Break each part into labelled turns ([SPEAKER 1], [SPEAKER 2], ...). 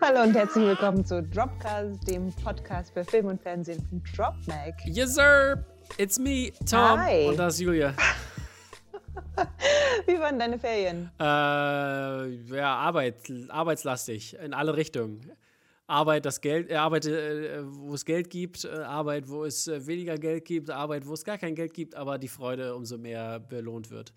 [SPEAKER 1] Hallo und herzlich willkommen zu Dropcast, dem Podcast für Film und Fernsehen von DropMag.
[SPEAKER 2] Yes, sir. It's me, Tom.
[SPEAKER 1] Hi.
[SPEAKER 2] Und das ist Julia.
[SPEAKER 1] Wie waren deine Ferien?
[SPEAKER 2] Äh, ja, Arbeit, arbeitslastig in alle Richtungen. Arbeit, das Geld, äh, Arbeit, äh, wo es Geld gibt, äh, Arbeit, wo es äh, weniger Geld gibt, Arbeit, wo es gar kein Geld gibt, aber die Freude umso mehr belohnt wird.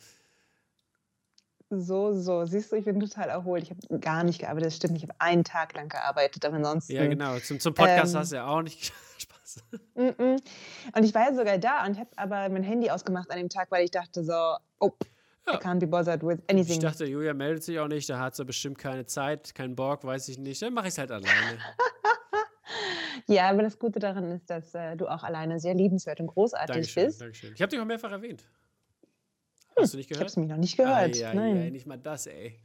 [SPEAKER 1] So, so. Siehst du, ich bin total erholt. Ich habe gar nicht gearbeitet. Das stimmt, ich habe einen Tag lang gearbeitet, aber ansonsten.
[SPEAKER 2] Ja, genau. Zum, zum Podcast
[SPEAKER 1] Ähm,
[SPEAKER 2] hast du ja auch nicht Spaß.
[SPEAKER 1] Mm -mm. Und ich war ja sogar da und habe aber mein Handy ausgemacht an dem Tag, weil ich dachte so, oh, I
[SPEAKER 2] Ja.
[SPEAKER 1] can't be bothered with
[SPEAKER 2] Ich
[SPEAKER 1] anything.
[SPEAKER 2] dachte, Julia meldet sich auch nicht, da hat sie bestimmt keine Zeit, keinen Bock, weiß ich nicht. Dann mache ich es halt alleine.
[SPEAKER 1] Ja, aber das Gute daran ist, dass äh, du auch alleine sehr liebenswert und großartig
[SPEAKER 2] Dankeschön,
[SPEAKER 1] bist.
[SPEAKER 2] Dankeschön. Ich habe dich auch mehrfach erwähnt. Hast du nicht
[SPEAKER 1] Ich habe
[SPEAKER 2] gehört?
[SPEAKER 1] es mich noch nicht gehört.
[SPEAKER 2] Ei, ei,
[SPEAKER 1] Nein.
[SPEAKER 2] ei, nicht mal das, ey.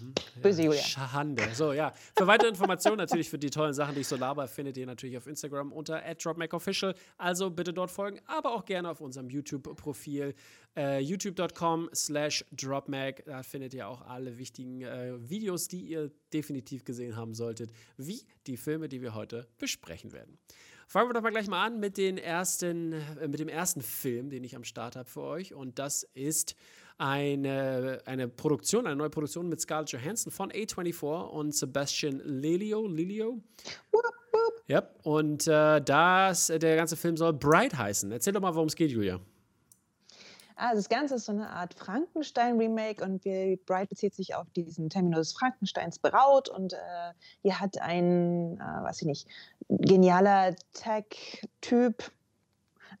[SPEAKER 2] Mhm.
[SPEAKER 1] Böse Julia.
[SPEAKER 2] Schande. So, ja. Für weitere Informationen natürlich für die tollen Sachen, die ich so laber, findet ihr natürlich auf Instagram unter @dropmacofficial. Also bitte dort folgen, aber auch gerne auf unserem YouTube-Profil äh, youtube.com slash dropmac. Da findet ihr auch alle wichtigen äh, Videos, die ihr definitiv gesehen haben solltet, wie die Filme, die wir heute besprechen werden. Fangen wir doch mal gleich mal an mit, den ersten, äh, mit dem ersten Film, den ich am Start habe für euch. Und das ist eine, eine Produktion, eine neue Produktion mit Scarlett Johansson von A24 und Sebastian Lelio. Lelio? Ja, und äh, das, der ganze Film soll Bright heißen. Erzähl doch mal, worum es geht, Julia.
[SPEAKER 1] Also das Ganze ist so eine Art Frankenstein-Remake und wir, Bright bezieht sich auf diesen Terminus Frankensteins Braut und äh, hier hat ein, äh, weiß ich nicht, genialer Tech-Typ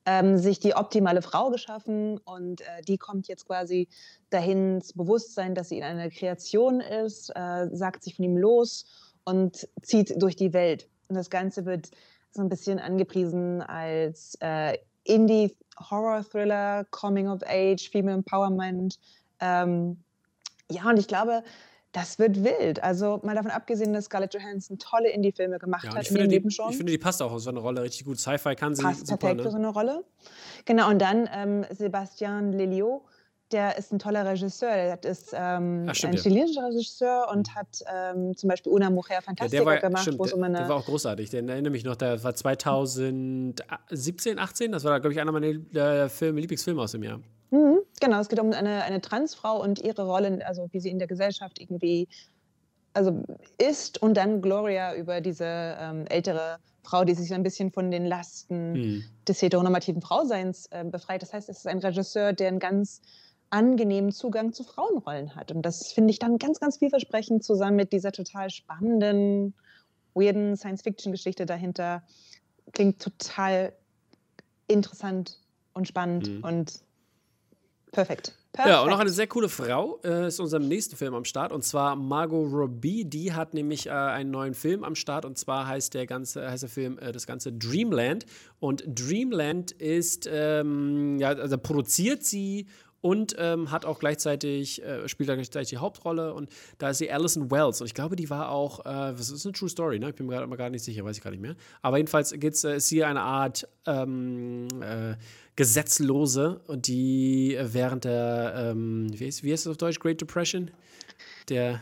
[SPEAKER 1] ähm, sich die optimale Frau geschaffen und äh, die kommt jetzt quasi dahin ins Bewusstsein, dass sie in einer Kreation ist, äh, sagt sich von ihm los und zieht durch die Welt. Und das Ganze wird so ein bisschen angepriesen als äh, Indie-Horror-Thriller, Coming of Age, Female Empowerment. Ähm, ja, und ich glaube, das wird wild. Also mal davon abgesehen, dass Scarlett Johansson tolle Indie-Filme gemacht
[SPEAKER 2] Ja,
[SPEAKER 1] hat
[SPEAKER 2] ich
[SPEAKER 1] in
[SPEAKER 2] finde, die,
[SPEAKER 1] Leben schon.
[SPEAKER 2] ich finde, die passt auch auf so eine Rolle richtig gut. Sci-Fi kann sie
[SPEAKER 1] passt
[SPEAKER 2] super,
[SPEAKER 1] perfekt für so
[SPEAKER 2] ne?
[SPEAKER 1] eine Rolle. Genau, und dann ähm, Sebastian Lelio, der ist ein toller Regisseur. Der ist ähm,
[SPEAKER 2] Ach, stimmt,
[SPEAKER 1] ein
[SPEAKER 2] ja.
[SPEAKER 1] chilenischer Regisseur und hat ähm, zum Beispiel Una Mujer
[SPEAKER 2] Ja,
[SPEAKER 1] Fantastica
[SPEAKER 2] war,
[SPEAKER 1] gemacht,
[SPEAKER 2] stimmt,
[SPEAKER 1] wo es
[SPEAKER 2] der,
[SPEAKER 1] um eine
[SPEAKER 2] der war auch großartig. Den erinnere mich noch, der war 2017, 18. Das war, glaube ich, einer meiner äh, Filme, Lieblingsfilme aus dem Jahr.
[SPEAKER 1] Mhm, genau, es geht um eine, eine Transfrau und ihre Rolle, also wie sie in der Gesellschaft irgendwie also ist und dann Gloria über diese ähm, ältere Frau, die sich so ein bisschen von den Lasten
[SPEAKER 2] Hm.
[SPEAKER 1] des heteronormativen Frauseins ähm, befreit. Das heißt, es ist ein Regisseur, der einen ganz angenehmen Zugang zu Frauenrollen hat. Und das finde ich dann ganz, ganz vielversprechend zusammen mit dieser total spannenden, weirden Science-Fiction-Geschichte dahinter. Klingt total interessant und spannend
[SPEAKER 2] Mhm.
[SPEAKER 1] und perfekt.
[SPEAKER 2] Ja, und noch eine
[SPEAKER 1] Perfekt.
[SPEAKER 2] sehr coole Frau äh, ist in unserem nächsten Film am Start und zwar Margot Robbie. Die hat nämlich äh, einen neuen Film am Start und zwar heißt der ganze heißt der Film äh, das ganze Dreamland und Dreamland ist ähm, ja also produziert sie und ähm, hat auch gleichzeitig äh, spielt gleichzeitig die Hauptrolle. Und da ist sie Alison Wells. Und ich glaube die war auch äh, das ist eine True Story ne? Ich bin mir gerade gar nicht sicher weiß ich gar nicht mehr. Aber jedenfalls geht's, äh, ist sie eine Art ähm, äh, Gesetzlose. Und die äh, während der, ähm, wie, heißt, wie heißt das auf Deutsch, Great Depression? Der,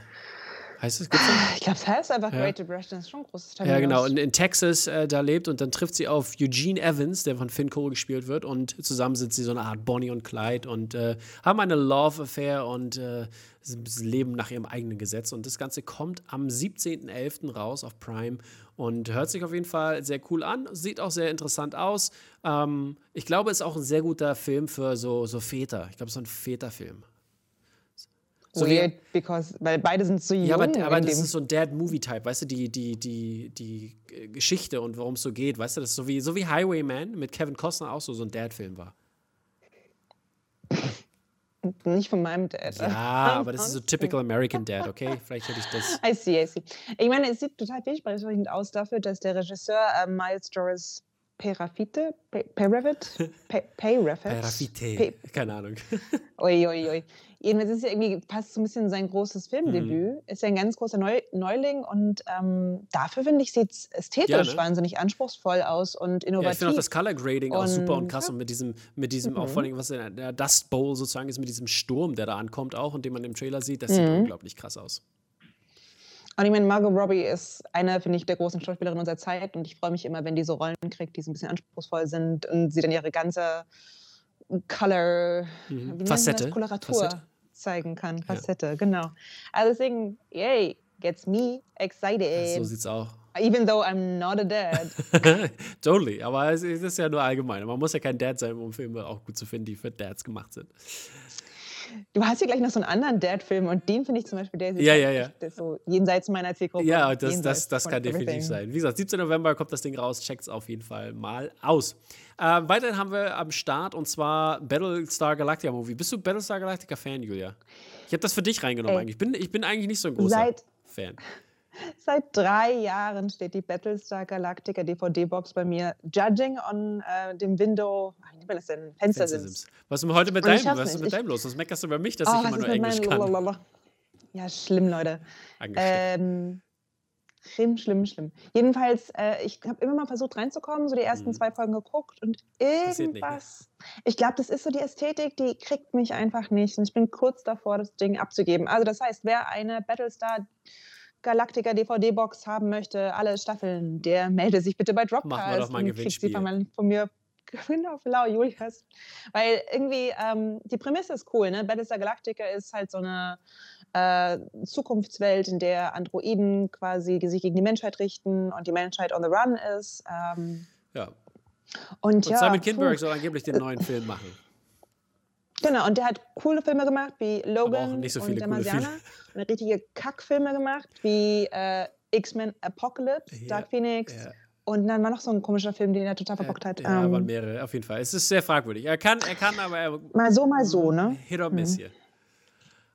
[SPEAKER 2] heißt das, gibt's das?
[SPEAKER 1] Ich glaube, es heißt einfach
[SPEAKER 2] Ja.
[SPEAKER 1] Great Depression. Das ist schon ein großes
[SPEAKER 2] Ja, genau.
[SPEAKER 1] Terminus.
[SPEAKER 2] In, Texas äh, da lebt und dann trifft sie auf Eugene Evans, der von Finn Cole gespielt wird. Und zusammen sind sie so eine Art Bonnie und Clyde und äh, haben eine Love-Affair und äh, leben nach ihrem eigenen Gesetz. Und das Ganze kommt am 17.11. raus auf Prime und hört sich auf jeden Fall sehr cool an. Sieht auch sehr interessant aus. Ähm, ich glaube, es ist auch ein sehr guter Film für so, so Väter. Ich glaube, so ein Väterfilm. So
[SPEAKER 1] Weird, because, weil beide sind so jung.
[SPEAKER 2] ja, aber, aber das ist so ein Dad-Movie-Type, weißt du, die, die, die, die äh, Geschichte und worum es so geht, weißt du, das ist so wie, so wie Highwayman mit Kevin Costner auch so, so ein Dad-Film war.
[SPEAKER 1] nicht von meinem Dad.
[SPEAKER 2] Ja, aber das ist so typical American Dad, okay? Vielleicht hätte ich das.
[SPEAKER 1] I see, I see. Ich meine, es sieht total vielversprechend aus dafür, dass der Regisseur äh, Miles Doris Perafite, Pe- Perafit, Pe- Perafit,
[SPEAKER 2] Rafite.
[SPEAKER 1] Pe-
[SPEAKER 2] Keine Ahnung.
[SPEAKER 1] Ui, ui, ui. Jedenfalls ist ja irgendwie, passt so ein bisschen in sein großes Filmdebüt.
[SPEAKER 2] Mhm.
[SPEAKER 1] Ist ja ein ganz großer Neu Neuling und ähm, dafür finde ich, sieht es ästhetisch
[SPEAKER 2] ne?
[SPEAKER 1] wahnsinnig anspruchsvoll aus und
[SPEAKER 2] Ja,
[SPEAKER 1] innovativ.
[SPEAKER 2] ich finde auch das Color Grading auch super und
[SPEAKER 1] Und-
[SPEAKER 2] krass und mit diesem, mit diesem auch vor allem, was in der Dust Bowl sozusagen ist, mit diesem Sturm, der da ankommt auch und den man im Trailer sieht, das sieht
[SPEAKER 1] Mhm.
[SPEAKER 2] unglaublich krass aus.
[SPEAKER 1] Und ich meine, Margot Robbie ist eine, finde ich, der großen Schauspielerinnen unserer Zeit und ich freue mich immer, wenn die so Rollen kriegt, die so ein bisschen anspruchsvoll sind und sie dann ihre ganze Color,
[SPEAKER 2] mhm. Facette.
[SPEAKER 1] Koloratur
[SPEAKER 2] Facette.
[SPEAKER 1] zeigen kann. Facette, ja. genau. Also deswegen, yay, gets me excited.
[SPEAKER 2] So sieht's auch.
[SPEAKER 1] Even though I'm not a dad.
[SPEAKER 2] totally, aber es ist ja nur allgemein. Man muss ja kein Dad sein, um Filme auch gut zu finden, die für Dads gemacht sind.
[SPEAKER 1] Du hast hier gleich noch so einen anderen Dad-Film und den finde ich zum Beispiel, der ist
[SPEAKER 2] ja, ja, ja.
[SPEAKER 1] so jenseits meiner Zielgruppe.
[SPEAKER 2] Ja, das, das, das kann definitiv everything. sein. Wie gesagt, 17. November kommt das Ding raus, checkt es auf jeden Fall mal aus. Ähm, weiterhin haben wir am Start und zwar Battlestar Galactica Movie. Bist du Battlestar Galactica Fan, Julia? Ich habe das für dich reingenommen Ey, eigentlich. Ich bin, ich bin eigentlich nicht so ein großer
[SPEAKER 1] seit,
[SPEAKER 2] Fan.
[SPEAKER 1] Seit drei Jahren steht die Battlestar Galactica DVD-Box bei mir, judging on äh, dem Window, wie nennt das denn? Fenstersims.
[SPEAKER 2] Was ist heute mit deinem, was ist mit deinem los? Was meckerst du über mich, dass oh, ich immer nur Englisch kann? Lalalala.
[SPEAKER 1] Ja, schlimm, Leute. Ähm, schlimm, schlimm, schlimm. Jedenfalls, äh, ich habe immer mal versucht reinzukommen, so die ersten mhm. zwei Folgen geguckt und irgendwas. Nicht, ne? Ich glaube, das ist so die Ästhetik, die kriegt mich einfach nicht. Und ich bin kurz davor, das Ding abzugeben. Also, das heißt, wer eine Battlestar Galactica DVD-Box haben möchte, alle Staffeln, der melde sich bitte bei Dropcast.
[SPEAKER 2] Machen wir doch mal ein Gewinnspiel.
[SPEAKER 1] Von, von mir Genau, Flau, Julius. Weil irgendwie ähm, die Prämisse ist cool, ne? Battlestar Galactica ist halt so eine äh, Zukunftswelt, in der Androiden quasi sich gegen die Menschheit richten und die Menschheit on the run ist. Ähm,
[SPEAKER 2] ja.
[SPEAKER 1] Und, und ja,
[SPEAKER 2] Simon Kinberg soll angeblich den neuen Film machen.
[SPEAKER 1] Genau, und der hat coole Filme gemacht wie Logan
[SPEAKER 2] so
[SPEAKER 1] und der Marsianer. Und richtige Kackfilme gemacht wie äh, X-Men Apocalypse, ja, Dark Phoenix. Ja. Und dann war noch so ein komischer Film, den er total verbockt hat.
[SPEAKER 2] Ja, ähm, waren mehrere, auf jeden Fall. Es ist sehr fragwürdig. Er kann, er kann, aber er.
[SPEAKER 1] Mal so, mal so, ne?
[SPEAKER 2] Hit or miss mhm. hier.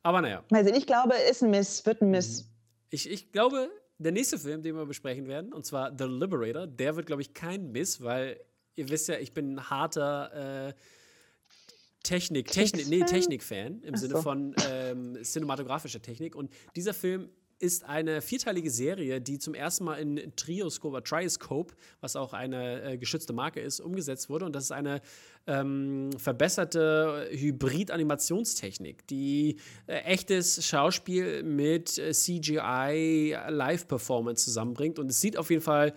[SPEAKER 2] Aber naja.
[SPEAKER 1] Sehen, ich glaube, ist ein Miss, wird ein Miss. Mhm.
[SPEAKER 2] Ich, ich glaube, der nächste Film, den wir besprechen werden, und zwar The Liberator, der wird, glaube ich, kein Miss, weil ihr wisst ja, ich bin ein harter. Äh, Technik, Technik, nee, Technik-Fan im Ach Sinne so. von ähm, cinematografischer Technik. Und dieser Film ist eine vierteilige Serie, die zum ersten Mal in Trioscope oder Trioscope, was auch eine äh, geschützte Marke ist, umgesetzt wurde. Und das ist eine ähm, verbesserte Hybrid-Animationstechnik, die äh, echtes Schauspiel mit äh, CGI Live-Performance zusammenbringt. Und es sieht auf jeden Fall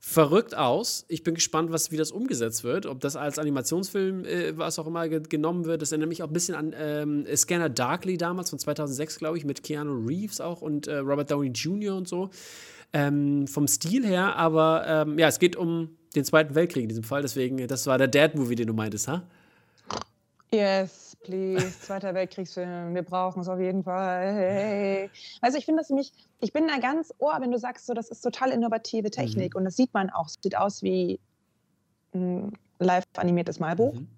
[SPEAKER 2] verrückt aus. Ich bin gespannt, was, wie das umgesetzt wird. Ob das als Animationsfilm, äh, was auch immer, ge genommen wird. Das erinnert mich auch ein bisschen an ähm, Scanner Darkly damals von 2006, glaube ich, mit Keanu Reeves auch und äh, Robert Downey Jr. und so. Ähm, vom Stil her, aber ähm, ja, es geht um den Zweiten Weltkrieg in diesem Fall. Deswegen, das war der Dad-Movie, den du meintest, ha?
[SPEAKER 1] Yes, please. Zweiter Weltkriegsfilm. Wir brauchen es auf jeden Fall. Hey. Also ich finde das nämlich, ich bin da ganz ohr, wenn du sagst, so, das ist total innovative Technik mhm. und das sieht man auch. Es sieht aus wie ein live animiertes Malbuch. Mhm.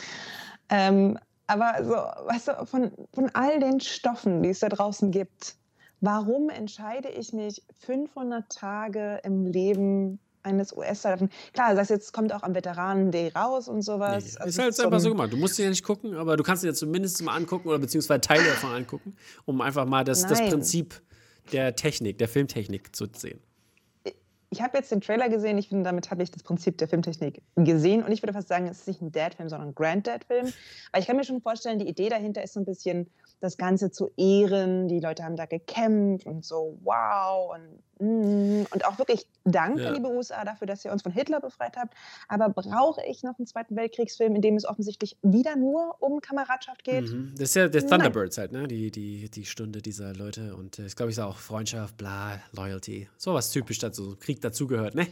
[SPEAKER 1] ähm, aber so, weißt du, von, von all den Stoffen, die es da draußen gibt, warum entscheide ich mich 500 Tage im Leben eines US-Soldaten. Klar, das jetzt kommt auch am Veteranen-Day raus und sowas.
[SPEAKER 2] Nee, also ist halt einfach so gemacht. Du musst dir ja nicht gucken, aber du kannst dir zumindest mal angucken oder beziehungsweise Teile davon angucken, um einfach mal das, das Prinzip der Technik, der Filmtechnik zu sehen.
[SPEAKER 1] Ich habe jetzt den Trailer gesehen, ich finde, damit habe ich das Prinzip der Filmtechnik gesehen und ich würde fast sagen, es ist nicht ein Dad-Film, sondern ein Granddad-Film. Aber ich kann mir schon vorstellen, die Idee dahinter ist so ein bisschen, das Ganze zu ehren. Die Leute haben da gekämpft und so, wow. Und, mm, und auch wirklich danke, ja. liebe USA, dafür, dass ihr uns von Hitler befreit habt. Aber brauche ich noch einen Zweiten Weltkriegsfilm, in dem es offensichtlich wieder nur um Kameradschaft geht?
[SPEAKER 2] Mhm. Das ist ja der Thunderbirds Nein. halt, ne? Die, die, die Stunde dieser Leute. Und äh, ich glaube, ich sage auch Freundschaft, bla, Loyalty. Sowas typisch dazu, Krieg dazugehört, ne?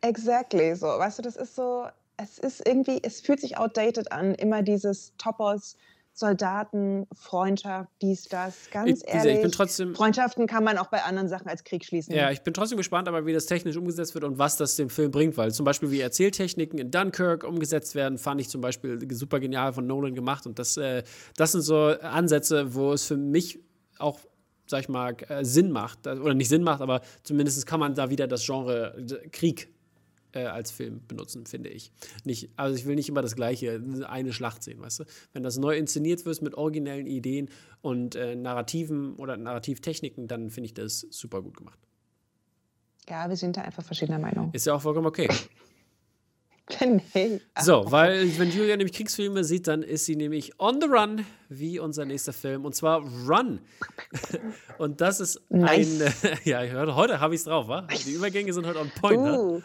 [SPEAKER 1] Exactly, so. Weißt du, das ist so, es ist irgendwie, es fühlt sich outdated an, immer dieses Toppers Soldaten, Freundschaft, dies, das. Ganz ich, ehrlich,
[SPEAKER 2] ich trotzdem,
[SPEAKER 1] Freundschaften kann man auch bei anderen Sachen als Krieg schließen.
[SPEAKER 2] Ja, ich bin trotzdem gespannt, aber wie das technisch umgesetzt wird und was das dem Film bringt, weil zum Beispiel wie Erzähltechniken in Dunkirk umgesetzt werden, fand ich zum Beispiel super genial von Nolan gemacht und das, äh, das sind so Ansätze, wo es für mich auch sag ich mal, äh, Sinn macht, oder nicht Sinn macht, aber zumindest kann man da wieder das Genre Krieg äh, als Film benutzen, finde ich. Nicht, also ich will nicht immer das gleiche, eine Schlacht sehen, weißt du? Wenn das neu inszeniert wird mit originellen Ideen und äh, Narrativen oder Narrativtechniken, dann finde ich das super gut gemacht.
[SPEAKER 1] Ja, wir sind da einfach verschiedener Meinung.
[SPEAKER 2] Ist ja auch vollkommen okay.
[SPEAKER 1] Nee.
[SPEAKER 2] So, weil wenn Julia nämlich Kriegsfilme sieht, dann ist sie nämlich on the run, wie unser nächster Film, und zwar Run. und das ist
[SPEAKER 1] Nice.
[SPEAKER 2] ein, ja, heute habe ich es drauf, wa? Die Übergänge sind heute on point, ne?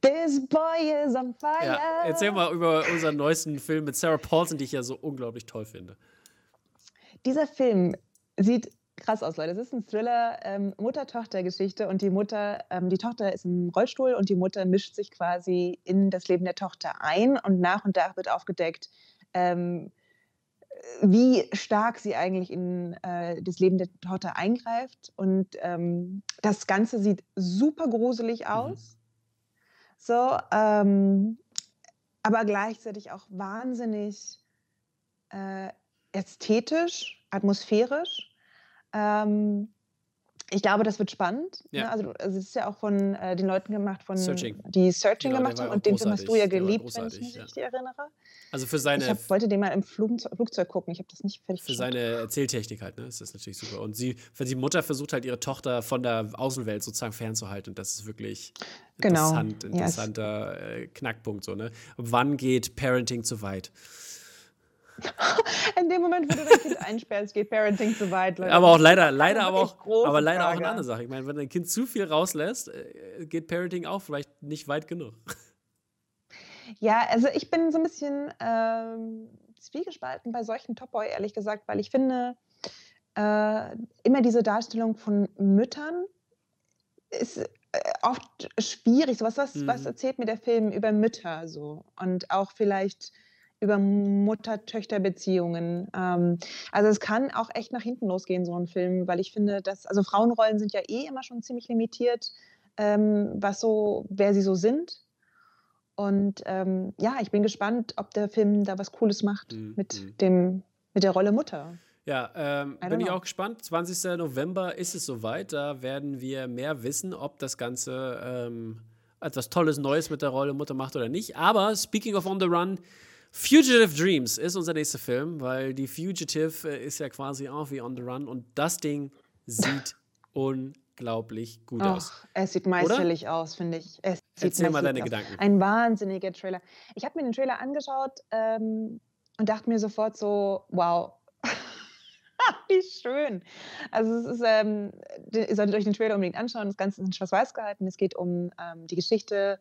[SPEAKER 1] This boy is on fire.
[SPEAKER 2] Ja, erzähl mal über unseren neuesten Film mit Sarah Paulson, die ich ja so unglaublich toll finde.
[SPEAKER 1] Dieser Film sieht krass aus, Leute. Es ist ein Thriller, ähm, Mutter-Tochter-Geschichte und die Mutter, ähm, die Tochter ist im Rollstuhl und die Mutter mischt sich quasi in das Leben der Tochter ein und nach und nach wird aufgedeckt, ähm, wie stark sie eigentlich in äh, das Leben der Tochter eingreift. Und ähm, das Ganze sieht super gruselig aus. So, ähm, aber gleichzeitig auch wahnsinnig äh, ästhetisch, atmosphärisch. Ähm, ich glaube, das wird spannend.
[SPEAKER 2] Ja.
[SPEAKER 1] Ne? Also, also es ist ja auch von äh, den Leuten gemacht, von
[SPEAKER 2] Searching.
[SPEAKER 1] die Searching
[SPEAKER 2] Genau,
[SPEAKER 1] gemacht haben. Und den Film hast du ja geliebt, wenn ich mich
[SPEAKER 2] ja.
[SPEAKER 1] richtig erinnere.
[SPEAKER 2] Also für seine,
[SPEAKER 1] ich hab, wollte den mal im Flugzeug, Flugzeug gucken. Ich habe das nicht fertig
[SPEAKER 2] für
[SPEAKER 1] geschaut.
[SPEAKER 2] seine Erzähltechnik halt, ne? Ist das natürlich super. Und sie, für die Mutter versucht halt ihre Tochter von der Außenwelt sozusagen fernzuhalten. Und das ist wirklich
[SPEAKER 1] Genau.
[SPEAKER 2] interessant, interessanter äh, Knackpunkt so, ne? Wann geht Parenting zu weit?
[SPEAKER 1] In dem Moment, wo du dein Kind einsperrst, geht Parenting zu weit. Leute.
[SPEAKER 2] Aber auch leider, leider aber auch, aber leider auch
[SPEAKER 1] Frage.
[SPEAKER 2] eine andere Sache. Ich meine, wenn dein Kind zu viel rauslässt, äh, geht Parenting auch vielleicht nicht weit genug.
[SPEAKER 1] Ja, also ich bin so ein bisschen ähm, zwiegespalten bei solchen Top Boy, ehrlich gesagt, weil ich finde, äh, immer diese Darstellung von Müttern ist äh, oft schwierig. So was, was, was
[SPEAKER 2] Mhm.
[SPEAKER 1] erzählt mir der Film über Mütter so? Und auch vielleicht über Mutter-Töchter-Beziehungen. Ähm, also es kann auch echt nach hinten losgehen, so ein Film, weil ich finde, dass, also Frauenrollen sind ja eh immer schon ziemlich limitiert, ähm, was so, wer sie so sind. Und ähm, ja, ich bin gespannt, ob der Film da was Cooles macht
[SPEAKER 2] Mhm,
[SPEAKER 1] mit
[SPEAKER 2] mhm.
[SPEAKER 1] dem, mit der Rolle Mutter.
[SPEAKER 2] Ja, ähm, bin ich
[SPEAKER 1] know.
[SPEAKER 2] auch gespannt. 20. November ist es soweit. Da werden wir mehr wissen, ob das Ganze ähm, etwas Tolles Neues mit der Rolle Mutter macht oder nicht. Aber speaking of On the Run, Fugitive Dreams ist unser nächster Film, weil die Fugitive äh, ist ja quasi auch wie On the Run und das Ding sieht unglaublich gut aus.
[SPEAKER 1] Ach, es sieht meisterlich aus, finde ich. Es sieht
[SPEAKER 2] Erzähl mal deine
[SPEAKER 1] aus.
[SPEAKER 2] Gedanken.
[SPEAKER 1] Ein wahnsinniger Trailer. Ich habe mir den Trailer angeschaut ähm, und dachte mir sofort so, wow, wie schön. Also es ist, ähm, ihr solltet euch den Trailer unbedingt anschauen. Das Ganze ist in Schwarz-Weiß gehalten. Es geht um ähm, die Geschichte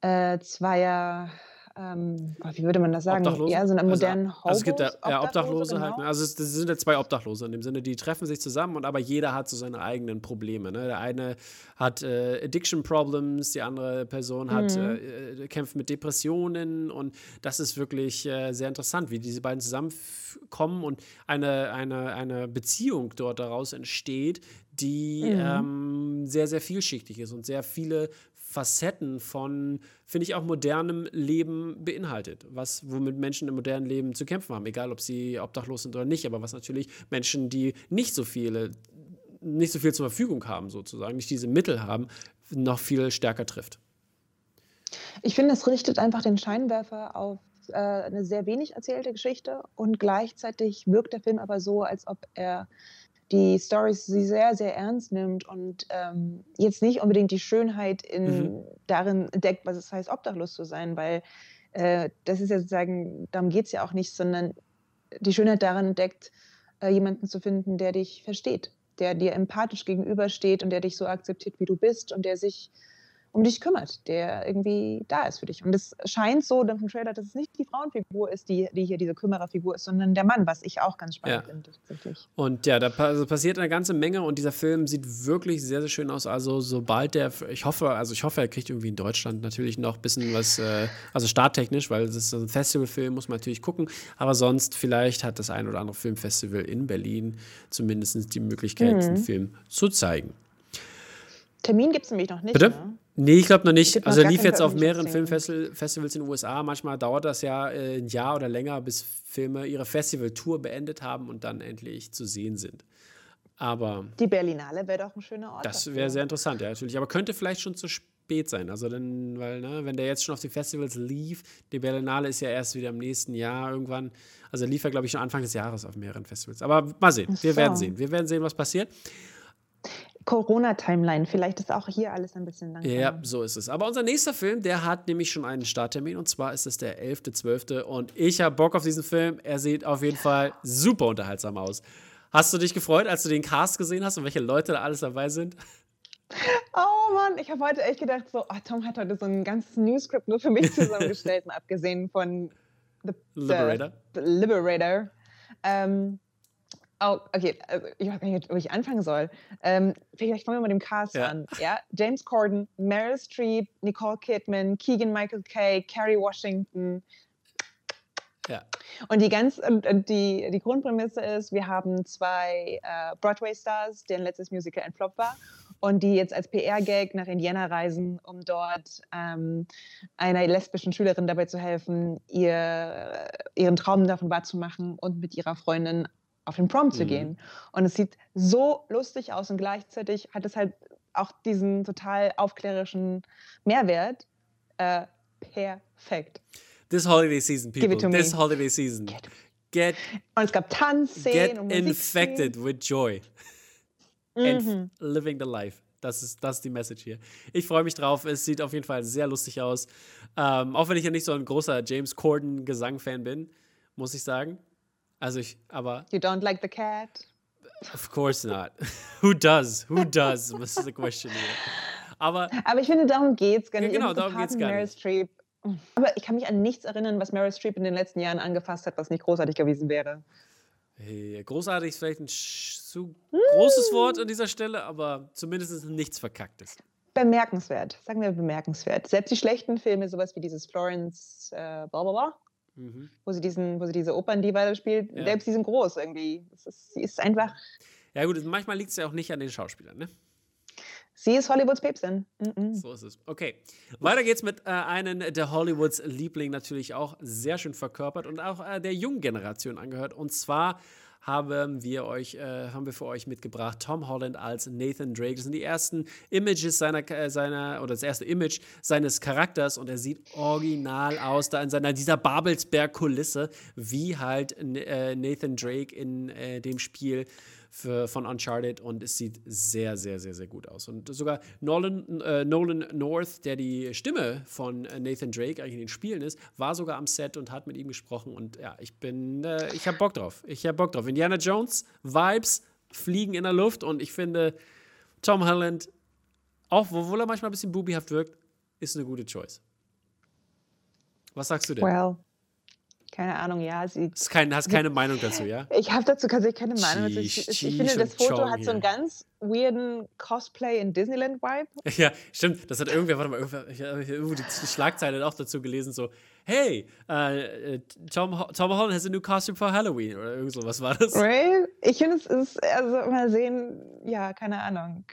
[SPEAKER 1] äh, zweier, ähm, wie würde man das sagen?
[SPEAKER 2] Obdachlose?
[SPEAKER 1] Ja, so einer
[SPEAKER 2] Also,
[SPEAKER 1] modernen Hobos.
[SPEAKER 2] Also es gibt ja, ja Obdachlose halt.
[SPEAKER 1] genau.
[SPEAKER 2] Ne? Also es, das sind ja zwei Obdachlose in dem Sinne, die treffen sich zusammen und aber jeder hat so seine eigenen Probleme. Ne? Der eine hat äh, Addiction Problems, die andere Person hat
[SPEAKER 1] Mhm.
[SPEAKER 2] äh, äh, kämpft mit Depressionen und das ist wirklich äh, sehr interessant, wie diese beiden zusammenkommen und eine, eine, eine Beziehung dort daraus entsteht, die
[SPEAKER 1] Mhm.
[SPEAKER 2] ähm, sehr, sehr vielschichtig ist und sehr viele Facetten von, finde ich, auch modernem Leben beinhaltet, was womit Menschen im modernen Leben zu kämpfen haben, egal ob sie obdachlos sind oder nicht, aber was natürlich Menschen, die nicht so viele, nicht so viel zur Verfügung haben, sozusagen, nicht diese Mittel haben, noch viel stärker trifft.
[SPEAKER 1] Ich finde, es richtet einfach den Scheinwerfer auf äh, eine sehr wenig erzählte Geschichte und gleichzeitig wirkt der Film aber so, als ob er die Stories sie sehr, sehr ernst nimmt und ähm, jetzt nicht unbedingt die Schönheit in, darin entdeckt, was es heißt, obdachlos zu sein, weil äh, das ist ja sozusagen, darum geht es ja auch nicht, sondern die Schönheit darin entdeckt, äh, jemanden zu finden, der dich versteht, der dir empathisch gegenübersteht und der dich so akzeptiert, wie du bist und der sich um dich kümmert, der irgendwie da ist für dich. Und es scheint so dann vom Trailer, dass es nicht die Frauenfigur ist, die, die hier diese Kümmererfigur ist, sondern der Mann, was ich auch ganz spannend
[SPEAKER 2] Ja.
[SPEAKER 1] finde tatsächlich.
[SPEAKER 2] Und ja, da also passiert eine ganze Menge und dieser Film sieht wirklich sehr, sehr schön aus. Also sobald der, ich hoffe, also ich hoffe, er kriegt irgendwie in Deutschland natürlich noch ein bisschen was, äh, also starttechnisch, weil es ist ein Festivalfilm, muss man natürlich gucken. Aber sonst vielleicht hat das ein oder andere Filmfestival in Berlin zumindest die Möglichkeit,
[SPEAKER 1] Mhm.
[SPEAKER 2] diesen Film zu zeigen.
[SPEAKER 1] Termin gibt es nämlich noch nicht.
[SPEAKER 2] Bitte?
[SPEAKER 1] Ne?
[SPEAKER 2] Nee, ich glaube noch nicht. Also lief jetzt auf mehreren. Filmfestivals in den USA. Manchmal dauert das ja äh, ein Jahr oder länger, bis Filme ihre Festivaltour beendet haben und dann endlich zu sehen sind. Aber
[SPEAKER 1] Die Berlinale wäre doch ein schöner Ort.
[SPEAKER 2] das wäre sehr interessant, ja, natürlich. Aber könnte vielleicht schon zu spät sein. Also dann, weil, ne, wenn der jetzt schon auf die Festivals lief, die Berlinale ist ja erst wieder im nächsten Jahr irgendwann. Also lief er, glaube ich, schon Anfang des Jahres auf mehreren Festivals. Aber mal sehen, wir werden
[SPEAKER 1] so.
[SPEAKER 2] sehen. Wir werden sehen, was passiert.
[SPEAKER 1] Corona-Timeline. Vielleicht ist auch hier alles ein bisschen langsamer.
[SPEAKER 2] Ja, so ist es. Aber unser nächster Film, der hat nämlich schon einen Starttermin und zwar ist es der 11.12. Und ich habe Bock auf diesen Film. Er sieht auf jeden Fall super unterhaltsam aus. Hast du dich gefreut, als du den Cast gesehen hast und welche Leute da alles dabei sind?
[SPEAKER 1] Oh Mann, ich habe heute echt gedacht, so, oh, Tom hat heute so ein ganzes Newscript nur für mich zusammengestellt, abgesehen von
[SPEAKER 2] The, Liberator.
[SPEAKER 1] The Liberator. Ähm, oh, okay, also ich weiß gar nicht, wo ich anfangen soll. Ähm, vielleicht fangen wir mit dem Cast ja. an. Ja? James Corden, Meryl Streep, Nicole Kidman, Keegan Michael Kay, Kerry Washington.
[SPEAKER 2] Ja.
[SPEAKER 1] Und die ganz und die, die Grundprämisse ist, wir haben zwei äh, Broadway-Stars, deren letztes Musical ein Flop war und die jetzt als PR-Gag nach Indiana reisen, um dort ähm, einer lesbischen Schülerin dabei zu helfen, ihr, ihren Traum davon wahrzumachen und mit ihrer Freundin auf den Prom mhm. zu gehen. Und es sieht so lustig aus und gleichzeitig hat es halt auch diesen total aufklärerischen Mehrwert. Äh, perfekt.
[SPEAKER 2] This holiday season, people. This me. holiday season. Get, get
[SPEAKER 1] und es gab Tanzszenen
[SPEAKER 2] get infected with joy mhm. living the life. Das ist, das ist die Message hier. Ich freue mich drauf. Es sieht auf jeden Fall sehr lustig aus. Ähm, auch wenn ich ja nicht so ein großer James Corden-Gesang-Fan bin, muss ich sagen. Also ich, aber.
[SPEAKER 1] You don't like the cat?
[SPEAKER 2] Of course not. Who does? Who does? Was ist the question here? Aber,
[SPEAKER 1] aber ich finde, darum geht's gar nicht.
[SPEAKER 2] Ja, genau, darum geht's gar nicht.
[SPEAKER 1] Streep. Aber ich kann mich an nichts erinnern, was Meryl Streep in den letzten Jahren angefasst hat, was nicht großartig gewesen wäre.
[SPEAKER 2] Hey, großartig ist vielleicht ein zu großes Wort an dieser Stelle, aber zumindest nichts Verkacktes.
[SPEAKER 1] Bemerkenswert, sagen wir bemerkenswert. Selbst die schlechten Filme, sowas wie dieses Florence äh, bla mhm. wo, sie diesen, wo sie diese Opern, die weiter spielt, ja. selbst die sind groß irgendwie. Ist, sie ist einfach.
[SPEAKER 2] Ja, gut, manchmal liegt es ja auch nicht an den Schauspielern, ne?
[SPEAKER 1] Sie ist Hollywoods Päpstin. Mm -mm.
[SPEAKER 2] So ist es. Okay. Weiter geht's mit äh, einem der Hollywoods Liebling natürlich auch sehr schön verkörpert und auch äh, der jungen Generation angehört. Und zwar haben wir euch, äh, haben wir für euch mitgebracht Tom Holland als Nathan Drake. Das sind die ersten Images seiner, äh, seiner oder das erste Image seines Charakters und er sieht original aus, da in seiner dieser Babelsberg-Kulisse, wie halt äh, Nathan Drake in äh, dem Spiel für, von Uncharted und es sieht sehr, sehr, sehr, sehr gut aus. Und sogar Nolan, äh, Nolan North, der die Stimme von Nathan Drake eigentlich in den Spielen ist, war sogar am Set und hat mit ihm gesprochen. Und ja, ich bin, äh, ich habe Bock drauf. Ich habe Bock drauf. Indiana Jones, Vibes, fliegen in der Luft und ich finde, Tom Holland, auch obwohl er manchmal ein bisschen boobyhaft wirkt, ist eine gute Choice. Was sagst du denn?
[SPEAKER 1] Well, keine Ahnung, ja. Sie,
[SPEAKER 2] hast, kein, hast keine Meinung dazu, ja?
[SPEAKER 1] Ich habe dazu tatsächlich keine Meinung. Also ich, ich, ich finde, das Foto hat so einen ganz weirden Cosplay in Disneyland-Vibe.
[SPEAKER 2] Ja, stimmt. Das hat irgendwer, warte mal, irgendwer, ich habe irgendwo die, Schlagzeile auch dazu gelesen, so, hey, uh, Tom, Tom Holland has a new costume for Halloween oder irgend so, was war das?
[SPEAKER 1] Right? Ich finde, es ist, also mal sehen, ja, keine Ahnung.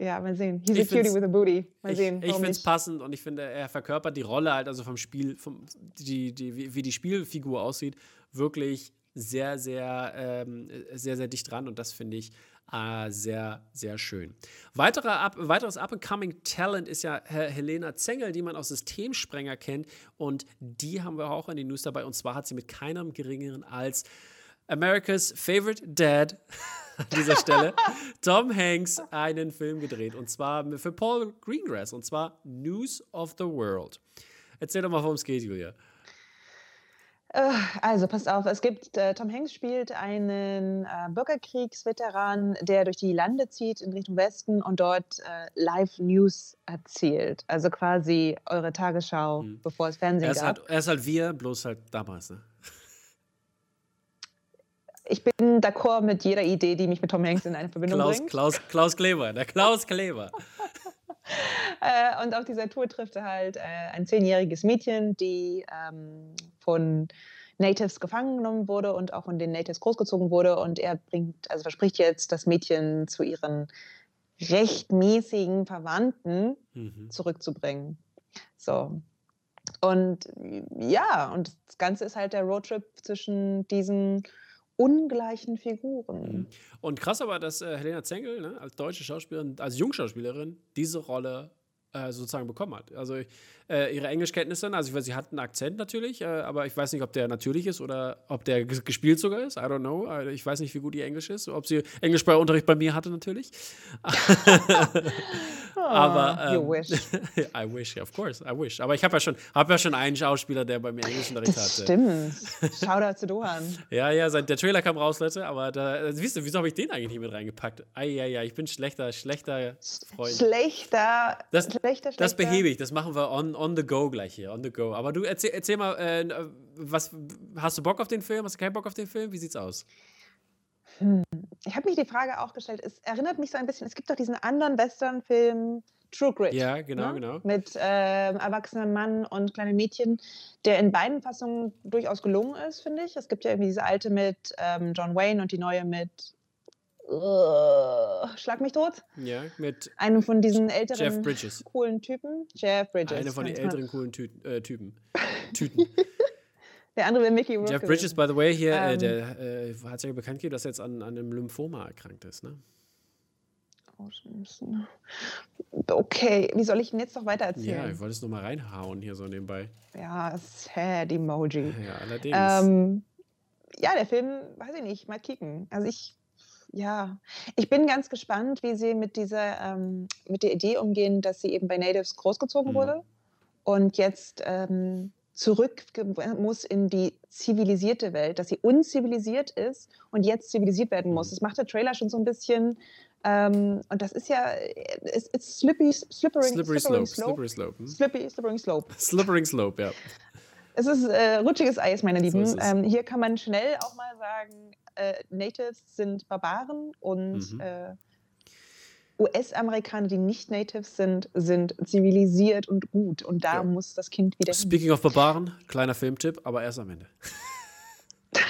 [SPEAKER 1] Ja, mal sehen. He's ich a cutie with a booty. Mal
[SPEAKER 2] ich,
[SPEAKER 1] sehen.
[SPEAKER 2] Ich finde es passend und ich finde, er verkörpert die Rolle halt, also vom Spiel, vom, die, die, wie, wie die Spielfigur aussieht, wirklich sehr, sehr, ähm, sehr, sehr dicht dran und das finde ich äh, sehr, sehr schön. Weiterer up, weiteres Up-and-Coming Talent ist ja Helena Zengel, die man aus Systemsprenger kennt und die haben wir auch in den News dabei und zwar hat sie mit keinem geringeren als America's Favorite Dad an dieser Stelle, Tom Hanks, einen Film gedreht. Und zwar für Paul Greengrass. Und zwar News of the World. Erzähl doch mal, worum es geht, Julia.
[SPEAKER 1] Äh, also, passt auf, es gibt, äh, Tom Hanks spielt einen äh, Bürgerkriegsveteran, der durch die Lande zieht in Richtung Westen und dort äh, Live-News erzählt. Also quasi eure Tagesschau, hm. bevor es Fernsehen
[SPEAKER 2] er ist
[SPEAKER 1] gab.
[SPEAKER 2] Halt, er ist halt wir, bloß halt damals, ne?
[SPEAKER 1] Ich bin d'accord mit jeder Idee, die mich mit Tom Hanks in eine Verbindung
[SPEAKER 2] Klaus,
[SPEAKER 1] bringt.
[SPEAKER 2] Klaus, Klaus Kleber, der Klaus Kleber.
[SPEAKER 1] äh, und auf dieser Tour trifft er halt äh, ein zehnjähriges Mädchen, die ähm, von Natives gefangen genommen wurde und auch von den Natives großgezogen wurde. Und er bringt, also verspricht jetzt, das Mädchen zu ihren rechtmäßigen Verwandten mhm. zurückzubringen. So. Und ja, und das Ganze ist halt der Roadtrip zwischen diesen ungleichen Figuren. Mhm.
[SPEAKER 2] Und krass aber, dass äh, Helena Zengel ne, als deutsche Schauspielerin, als Jungschauspielerin diese Rolle äh, sozusagen bekommen hat. Also äh, ihre Englischkenntnisse, also ich weiß, sie hat einen Akzent natürlich, äh, aber ich weiß nicht, ob der natürlich ist oder ob der gespielt sogar ist. I don't know. Also ich weiß nicht, wie gut ihr Englisch ist. Ob sie Englischsprachunterricht bei mir hatte natürlich.
[SPEAKER 1] Oh,
[SPEAKER 2] aber
[SPEAKER 1] you
[SPEAKER 2] ähm,
[SPEAKER 1] wish.
[SPEAKER 2] I wish, of course, I wish. Aber ich habe ja schon, habe ja schon einen Schauspieler, der bei mir Englischunterricht hatte.
[SPEAKER 1] stimmt. Shoutout zu Dohan.
[SPEAKER 2] Ja, ja, seit der Trailer kam raus, Leute, aber da, äh, siehst du, wieso habe ich den eigentlich nicht mit reingepackt? Eieiei, ich bin schlechter, schlechter Freund.
[SPEAKER 1] Schlechter,
[SPEAKER 2] Das-
[SPEAKER 1] schlechter, schlechter.
[SPEAKER 2] Das behebe ich, das machen wir on, on the go gleich hier, on the go. Aber du erzähl, erzähl mal, äh, was, hast du Bock auf den Film? Hast du keinen Bock auf den Film? Wie sieht's aus?
[SPEAKER 1] Ich habe mich die Frage auch gestellt. Es erinnert mich so ein bisschen, es gibt doch diesen anderen Western-Film True Grit.
[SPEAKER 2] Ja, genau,
[SPEAKER 1] ne?
[SPEAKER 2] genau.
[SPEAKER 1] Mit ähm, erwachsenem Mann und kleinem Mädchen, der in beiden Fassungen durchaus gelungen ist, finde ich. Es gibt ja irgendwie diese alte mit ähm, John Wayne und die neue mit uh, Schlag mich tot.
[SPEAKER 2] Ja, mit
[SPEAKER 1] Einem von diesen älteren
[SPEAKER 2] Jeff Bridges.
[SPEAKER 1] coolen Typen. Jeff Bridges.
[SPEAKER 2] Eine von den
[SPEAKER 1] genau.
[SPEAKER 2] älteren coolen Tüten. Äh, Typen. Tüten.
[SPEAKER 1] Der andere wäre Mickey Rourke.
[SPEAKER 2] Jeff Bridges, by the way, hier, äh,
[SPEAKER 1] Ähm.
[SPEAKER 2] der äh, hat ja bekannt gegeben, dass er jetzt an, an einem Lymphoma erkrankt ist, ne?
[SPEAKER 1] gewesen. Okay, wie soll ich denn jetzt noch weiter
[SPEAKER 2] Ja,
[SPEAKER 1] erzählen?
[SPEAKER 2] ich wollte es nur mal reinhauen hier so nebenbei.
[SPEAKER 1] Ja, sad Emoji.
[SPEAKER 2] Ja, allerdings.
[SPEAKER 1] Ähm, ja, der Film, weiß ich nicht, mal kicken. Also ich, ja, ich bin ganz gespannt, wie sie mit dieser, ähm, mit der Idee umgehen, dass sie eben bei Natives großgezogen
[SPEAKER 2] Mhm.
[SPEAKER 1] wurde und jetzt ähm, zurück muss in die zivilisierte Welt, dass sie unzivilisiert ist und jetzt zivilisiert werden muss.
[SPEAKER 2] Mhm.
[SPEAKER 1] Das macht der Trailer schon so ein bisschen. Ähm, und das ist ja, it's, it's slippy, slippery,
[SPEAKER 2] slippery Slope. Slippery Slope. Hm?
[SPEAKER 1] Slippy, slippery slope.
[SPEAKER 2] Slippery Slope, ja.
[SPEAKER 1] Es ist äh, rutschiges Eis, meine Lieben.
[SPEAKER 2] ist es.
[SPEAKER 1] ähm, hier kann man schnell auch mal sagen, äh, Natives sind Barbaren und
[SPEAKER 2] Mhm.
[SPEAKER 1] äh, US-Amerikaner, die nicht Natives sind, sind zivilisiert und gut. Und da
[SPEAKER 2] Ja.
[SPEAKER 1] muss das Kind wieder hin.
[SPEAKER 2] Speaking of Barbaren, kleiner Filmtipp, aber erst am Ende.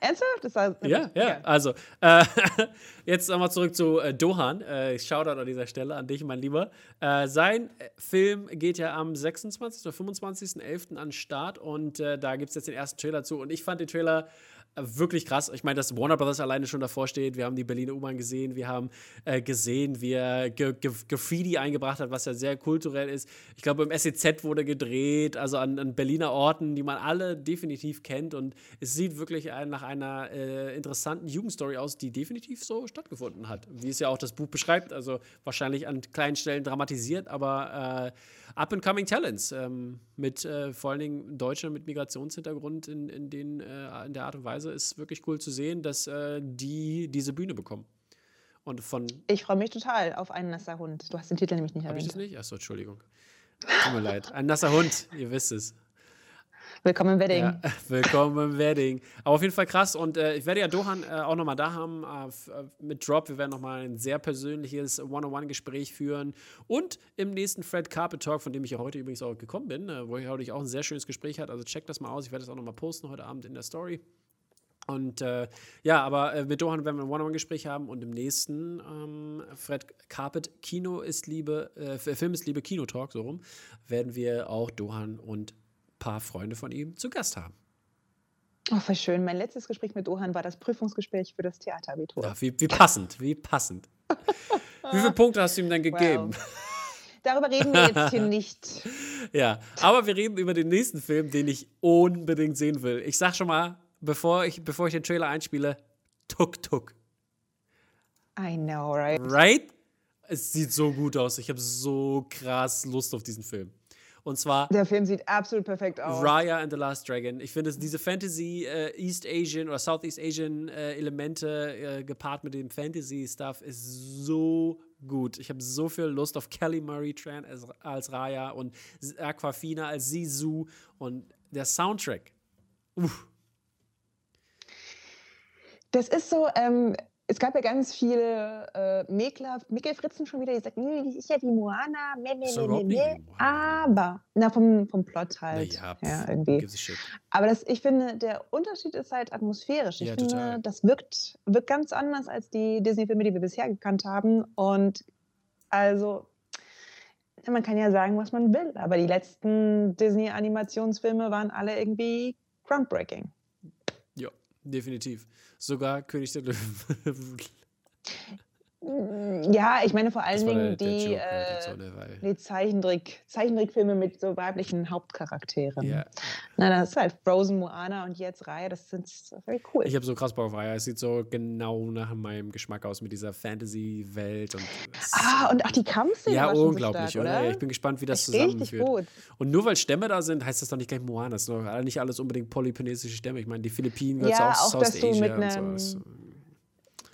[SPEAKER 1] Ernsthaft? Das war,
[SPEAKER 2] Ja, ja. Also, äh, jetzt nochmal zurück zu äh, Dohan. Äh, Shoutout an dieser Stelle an dich, mein Lieber. Äh, sein äh, Film geht ja am 26. oder 25.11. an den Start und äh, da gibt es jetzt den ersten Trailer zu. Und ich fand den Trailer wirklich krass. Ich meine, dass Warner Brothers alleine schon davor steht. Wir haben die Berliner U-Bahn gesehen. Wir haben äh, gesehen, wie er Ge Ge Graffiti eingebracht hat, was ja sehr kulturell ist. Ich glaube, im SEZ wurde gedreht, also an, an Berliner Orten, die man alle definitiv kennt. Und es sieht wirklich nach einer äh, interessanten Jugendstory aus, die definitiv so stattgefunden hat. Wie es ja auch das Buch beschreibt. Also wahrscheinlich an kleinen Stellen dramatisiert, aber äh, Up-and-Coming Talents ähm, mit äh, vor allen Dingen Deutschern mit Migrationshintergrund in, in, den, äh, in der Art und Weise ist wirklich cool zu sehen, dass äh, die diese Bühne bekommen. Und von.
[SPEAKER 1] Ich freue mich total auf einen nasser Hund. Du hast den Titel nämlich nicht
[SPEAKER 2] Habe ich
[SPEAKER 1] erwähnt.
[SPEAKER 2] das nicht? Achso, Entschuldigung. Tut mir leid. Ein nasser Hund, ihr wisst es.
[SPEAKER 1] Willkommen im Wedding.
[SPEAKER 2] Ja, willkommen im Wedding. Aber auf jeden Fall krass. Und äh, ich werde ja Dohan äh, auch nochmal da haben äh, äh, mit Drop. Wir werden nochmal ein sehr persönliches One-on-One-Gespräch führen. Und im nächsten Fred Carpet Talk, von dem ich ja heute übrigens auch gekommen bin, äh, wo ich heute auch ein sehr schönes Gespräch hatte. Also checkt das mal aus. Ich werde das auch nochmal posten heute Abend in der Story. Und äh, ja, aber äh, mit Dohan werden wir ein One-on-One-Gespräch haben und im nächsten ähm, Fred Carpet Kino ist Liebe, äh, Film ist Liebe Kino Talk, so rum, werden wir auch Dohan und ein paar Freunde von ihm zu Gast haben.
[SPEAKER 1] Oh, voll schön. Mein letztes Gespräch mit Dohan war das Prüfungsgespräch für das Theaterabitur.
[SPEAKER 2] Ja, wie, wie passend, wie passend. Wie viele Punkte hast du ihm dann gegeben?
[SPEAKER 1] Darüber reden wir jetzt hier nicht.
[SPEAKER 2] Ja, aber wir reden über den nächsten Film, den ich unbedingt sehen will. Ich sag schon mal, bevor ich, bevor ich den Trailer einspiele, Tuk Tuk.
[SPEAKER 1] I know, right?
[SPEAKER 2] Right? Es sieht so gut aus. Ich habe so krass Lust auf diesen Film. Und zwar
[SPEAKER 1] Der Film sieht absolut perfekt aus.
[SPEAKER 2] Raya and the Last Dragon. Ich finde, es- diese Fantasy äh, East Asian oder Southeast Asian äh, Elemente äh, gepaart mit dem Fantasy Stuff ist so gut. Ich habe so viel Lust auf Kelly Murray Tran als, als Raya und Aquafina als Sisu und der Soundtrack. Uff.
[SPEAKER 1] Das ist so, ähm, es gab ja ganz viele äh, Mäkler, Mickelfritzen schon wieder, die "Nee, das ist ja wie Moana, meh, meh, meh, meh, aber, na, vom, vom Plot halt.
[SPEAKER 2] Naja,
[SPEAKER 1] ja,
[SPEAKER 2] pff,
[SPEAKER 1] irgendwie. Aber das, ich finde, der Unterschied ist halt atmosphärisch. Ich
[SPEAKER 2] Ja,
[SPEAKER 1] finde,
[SPEAKER 2] total.
[SPEAKER 1] das wirkt, wirkt ganz anders als die Disney-Filme, die wir bisher gekannt haben. Und also, man kann ja sagen, was man will, aber die letzten Disney-Animationsfilme waren alle irgendwie groundbreaking.
[SPEAKER 2] Definitiv. Sogar König der Löwen.
[SPEAKER 1] Ja, ich meine vor allen Dingen die, äh, die Zeichentrick, Zeichentrickfilme mit so weiblichen Hauptcharakteren.
[SPEAKER 2] ja.
[SPEAKER 1] Na, das ist halt Frozen, Moana und jetzt Reihe, das sind very cool.
[SPEAKER 2] Ich habe so krass Bock auf Raya. Es sieht so genau nach meinem Geschmack aus mit dieser Fantasy-Welt. und
[SPEAKER 1] ah, und ach, die Kampfszene
[SPEAKER 2] Ja, unglaublich,
[SPEAKER 1] so stark,
[SPEAKER 2] oder? Ich bin gespannt, wie das
[SPEAKER 1] Richtig
[SPEAKER 2] zusammenführt.
[SPEAKER 1] gut.
[SPEAKER 2] Und nur weil Stämme da sind, heißt das doch nicht gleich Moana. Das sind doch nicht alles unbedingt polyponesische Stämme. Ich meine, die Philippinen gehört
[SPEAKER 1] Ja,
[SPEAKER 2] auch
[SPEAKER 1] auch, mit
[SPEAKER 2] Asia und
[SPEAKER 1] einem
[SPEAKER 2] so. Das-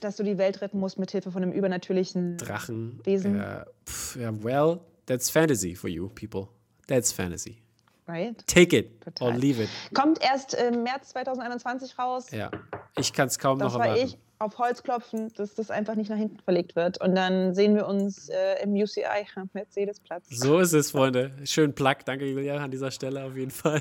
[SPEAKER 1] Dass du die Welt retten musst mit Hilfe von einem übernatürlichen
[SPEAKER 2] Drachen.
[SPEAKER 1] Wesen.
[SPEAKER 2] Ja, pff, ja, well, that's fantasy for you people. That's fantasy.
[SPEAKER 1] right?
[SPEAKER 2] Take it
[SPEAKER 1] Total.
[SPEAKER 2] or leave it.
[SPEAKER 1] Kommt erst im März 2021 raus.
[SPEAKER 2] Ja, ich kann es kaum
[SPEAKER 1] Das
[SPEAKER 2] noch
[SPEAKER 1] war
[SPEAKER 2] erwarten.
[SPEAKER 1] ich auf Holz klopfen, dass das einfach nicht nach hinten verlegt wird. Und dann sehen wir uns äh, im UCI Mercedes-Platz.
[SPEAKER 2] So ist es, Freunde. Schön Plug. Danke, Julia, an dieser Stelle auf jeden Fall.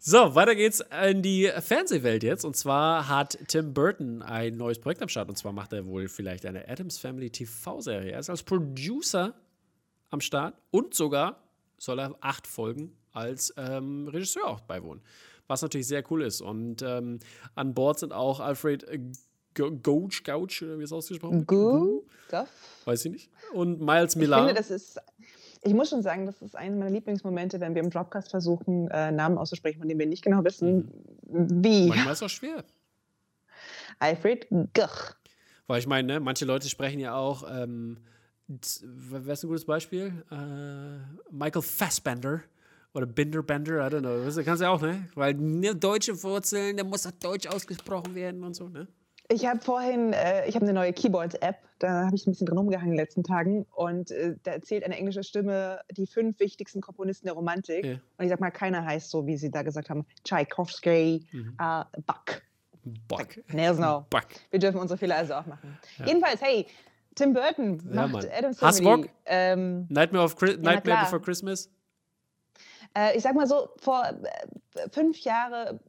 [SPEAKER 2] So, weiter geht's in die Fernsehwelt jetzt. Und zwar hat Tim Burton ein neues Projekt am Start. Und zwar macht er wohl vielleicht eine Adams Family TV-Serie. Er ist als Producer am Start und sogar soll er acht Folgen als ähm, Regisseur auch beiwohnen. Was natürlich sehr cool ist. Und ähm, an Bord sind auch Alfred Go- Gouch, Gouch, wie es ausgesprochen?
[SPEAKER 1] Gu, Guff.
[SPEAKER 2] Weiß ich nicht. Und Miles
[SPEAKER 1] Ich
[SPEAKER 2] Millar.
[SPEAKER 1] finde, das ist, ich muss schon sagen, das ist einer meiner Lieblingsmomente, wenn wir im Dropcast versuchen, äh, Namen auszusprechen, von denen wir nicht genau wissen, wie.
[SPEAKER 2] Manchmal ist es auch schwer.
[SPEAKER 1] Alfred Guch.
[SPEAKER 2] Weil ich meine, ne, manche Leute sprechen ja auch, ähm, wer ist ein gutes Beispiel? Äh, Michael Fassbender oder Binder Bender, I don't know. Das kannst du ja auch, ne? Weil ne, deutsche Wurzeln, der muss auch deutsch ausgesprochen werden und so, ne?
[SPEAKER 1] Ich habe vorhin, äh, ich habe eine neue Keyboard-App, da habe ich ein bisschen drin rumgehangen in den letzten Tagen und äh, da erzählt eine englische Stimme die fünf wichtigsten Komponisten der Romantik.
[SPEAKER 2] Ja.
[SPEAKER 1] Und ich sag mal, keiner heißt so, wie sie da gesagt haben, Tchaikovsky,
[SPEAKER 2] Mhm.
[SPEAKER 1] äh, Bach.
[SPEAKER 2] Buck.
[SPEAKER 1] Nails no.
[SPEAKER 2] Buck.
[SPEAKER 1] Wir dürfen unsere Fehler also auch machen. Jedenfalls, hey, Tim Burton
[SPEAKER 2] Ja,
[SPEAKER 1] macht
[SPEAKER 2] Mann.
[SPEAKER 1] Adams Family. Ähm,
[SPEAKER 2] Nightmare, of Chri Nightmare. Before Christmas?
[SPEAKER 1] äh, ich sag mal so, vor äh, fünf Jahre,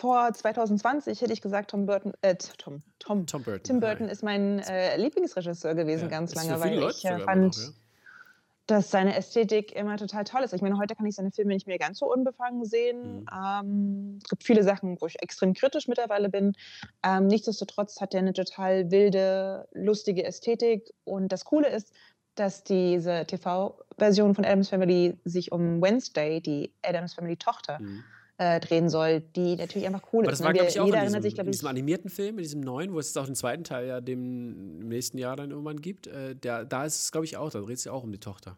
[SPEAKER 1] vor 2020 hätte ich gesagt, Tom Burton, äh, Tom, Tom,
[SPEAKER 2] Tom Burton.
[SPEAKER 1] Tim Burton ist mein äh, Lieblingsregisseur gewesen,
[SPEAKER 2] Ja,
[SPEAKER 1] ganz lange, weil ich äh, fand,
[SPEAKER 2] noch, ja.
[SPEAKER 1] dass seine Ästhetik immer total toll ist. Ich meine, heute kann ich seine Filme nicht mehr ganz so unbefangen sehen.
[SPEAKER 2] Mhm.
[SPEAKER 1] Ähm, es gibt viele Sachen, wo ich extrem kritisch mittlerweile bin. Ähm, nichtsdestotrotz hat er eine total wilde, lustige Ästhetik. Und das Coole ist, dass diese TV-Version von Adams Family sich um Wednesday, die Adams Family-Tochter,
[SPEAKER 2] Mhm.
[SPEAKER 1] Äh, drehen soll, die natürlich einfach cool
[SPEAKER 2] Aber
[SPEAKER 1] ist.
[SPEAKER 2] das war,
[SPEAKER 1] ne?
[SPEAKER 2] glaube
[SPEAKER 1] Wir-
[SPEAKER 2] ich, auch in diesem,
[SPEAKER 1] sich,
[SPEAKER 2] in
[SPEAKER 1] glaube ich,
[SPEAKER 2] diesem animierten Film, in diesem neuen, wo es jetzt auch den zweiten Teil ja dem, im nächsten Jahr dann irgendwann gibt. Äh, der, da ist es, glaube ich, auch. Da dreht es ja auch um die Tochter.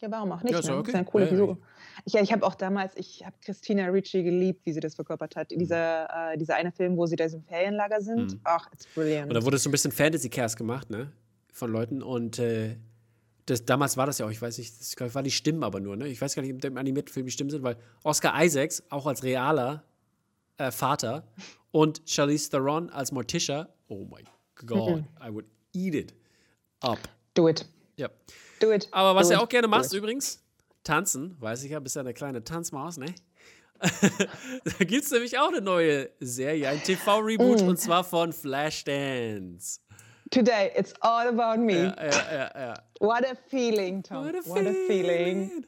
[SPEAKER 1] Ja, warum auch nicht?
[SPEAKER 2] Ja, ist
[SPEAKER 1] ne?
[SPEAKER 2] ja
[SPEAKER 1] Das
[SPEAKER 2] okay.
[SPEAKER 1] ist eine coole
[SPEAKER 2] Ja, ja,
[SPEAKER 1] Figur. Ich, ja, ich habe auch damals, ich habe Christina Ricci geliebt, wie sie das verkörpert hat. In dieser, äh, dieser eine Film, wo sie da im Ferienlager sind.
[SPEAKER 2] Mhm.
[SPEAKER 1] Ach, it's brilliant.
[SPEAKER 2] Und da wurde so ein bisschen Fantasy-Cast gemacht, ne? Von Leuten. Und äh, das, damals war das ja auch, ich weiß nicht, das glaub ich, war die Stimmen aber nur, ne? Ich weiß gar nicht, ob im animierten Film die Stimmen sind, weil Oscar Isaacs, auch als realer äh, Vater, und Charlize Theron als Morticia, oh my God,
[SPEAKER 1] Mhm.
[SPEAKER 2] I would eat it up.
[SPEAKER 1] Do it.
[SPEAKER 2] Ja.
[SPEAKER 1] Do it.
[SPEAKER 2] Aber was
[SPEAKER 1] do
[SPEAKER 2] du
[SPEAKER 1] it,
[SPEAKER 2] auch gerne machst übrigens, tanzen, weiß ich ja, bist ja eine kleine Tanzmaus, ne? da gibt es nämlich auch eine neue Serie, ein TV-Reboot
[SPEAKER 1] Mm.
[SPEAKER 2] und zwar von Flashdance.
[SPEAKER 1] Today, it's all about me.
[SPEAKER 2] Ja, ja, ja, ja.
[SPEAKER 1] What a feeling, Tom.
[SPEAKER 2] What a
[SPEAKER 1] What a feeling.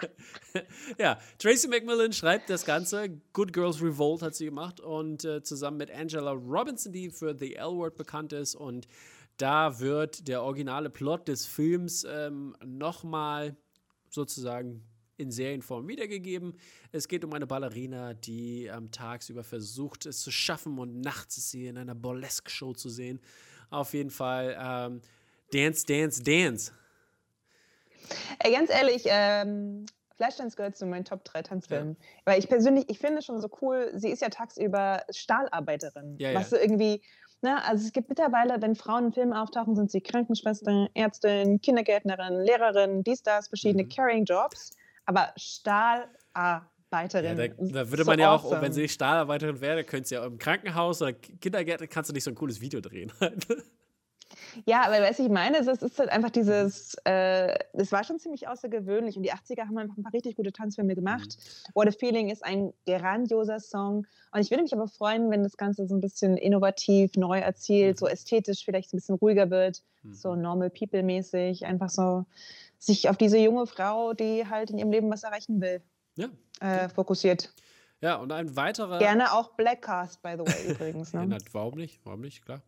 [SPEAKER 2] ja, Tracy McMillan schreibt das Ganze. Good Girls Revolt hat sie gemacht und äh, zusammen mit Angela Robinson, die für The L-Word bekannt ist. Und da wird der originale Plot des Films ähm, nochmal sozusagen in Serienform wiedergegeben. Es geht um eine Ballerina, die ähm, tagsüber versucht, es zu schaffen und nachts ist sie in einer Burlesque-Show zu sehen. Auf jeden Fall ähm, Dance, Dance, Dance.
[SPEAKER 1] Ey, ganz ehrlich, ähm, Flashdance gehört zu meinen Top 3 Tanzfilmen. Weil ich persönlich, ich finde es schon so cool, sie ist ja tagsüber Stahlarbeiterin.
[SPEAKER 2] Ja,
[SPEAKER 1] was
[SPEAKER 2] ja.
[SPEAKER 1] so irgendwie, ne, also es gibt mittlerweile, wenn Frauen in Filmen auftauchen, sind sie Krankenschwester, Ärztin, Kindergärtnerin, Lehrerin, dies, das, verschiedene
[SPEAKER 2] Mhm.
[SPEAKER 1] Carrying Jobs. Aber
[SPEAKER 2] Ja,
[SPEAKER 1] Stahlarbeiterin.
[SPEAKER 2] da,
[SPEAKER 1] ist
[SPEAKER 2] da würde
[SPEAKER 1] so
[SPEAKER 2] man ja auch,
[SPEAKER 1] awesome.
[SPEAKER 2] wenn sie Stahlarbeiterin wäre, könntest du ja im Krankenhaus oder Kindergärten kannst du nicht so ein cooles Video drehen.
[SPEAKER 1] Ja, aber du, ich meine, es ist, halt einfach dieses, äh, es war schon ziemlich außergewöhnlich und die 80er haben einfach ein paar richtig gute Tanzfilme gemacht. What a Feeling ist ein grandioser Song und ich würde mich aber freuen, wenn das Ganze so ein bisschen innovativ, neu erzählt, so ästhetisch vielleicht ein bisschen ruhiger wird, so Normal People mäßig, einfach so sich auf diese junge Frau, die halt in ihrem Leben was erreichen will,
[SPEAKER 2] ja.
[SPEAKER 1] äh, fokussiert.
[SPEAKER 2] ja, und ein weiterer.
[SPEAKER 1] Gerne auch Black Cast, by the way, übrigens.
[SPEAKER 2] Ja,
[SPEAKER 1] Ne?
[SPEAKER 2] na, warum nicht? Warum nicht? Klar.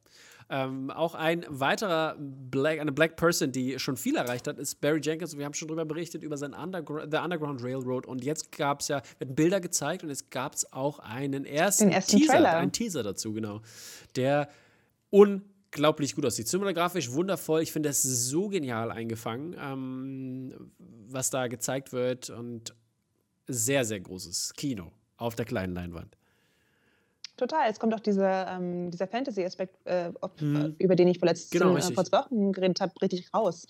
[SPEAKER 2] Ähm, auch ein weiterer Black, eine Black Person, die schon viel erreicht hat, ist Barry Jenkins. Wir haben schon darüber berichtet, über sein Undergr The Underground Railroad. Und jetzt gab es ja, werden Bilder gezeigt und jetzt gab es auch einen ersten,
[SPEAKER 1] ersten
[SPEAKER 2] Teaser,
[SPEAKER 1] Trailer.
[SPEAKER 2] einen Teaser dazu, genau. Der unglaublich gut aussieht. Cinematografisch wundervoll. Ich finde das so genial eingefangen, ähm, was da gezeigt wird. Und sehr, sehr großes Kino auf der kleinen Leinwand.
[SPEAKER 1] Total. Es kommt auch dieser, ähm, dieser Fantasy-Aspekt, äh, auf- über den ich vor, letzten.
[SPEAKER 2] Genau,
[SPEAKER 1] äh, vor zwei Wochen geredet habe, richtig raus.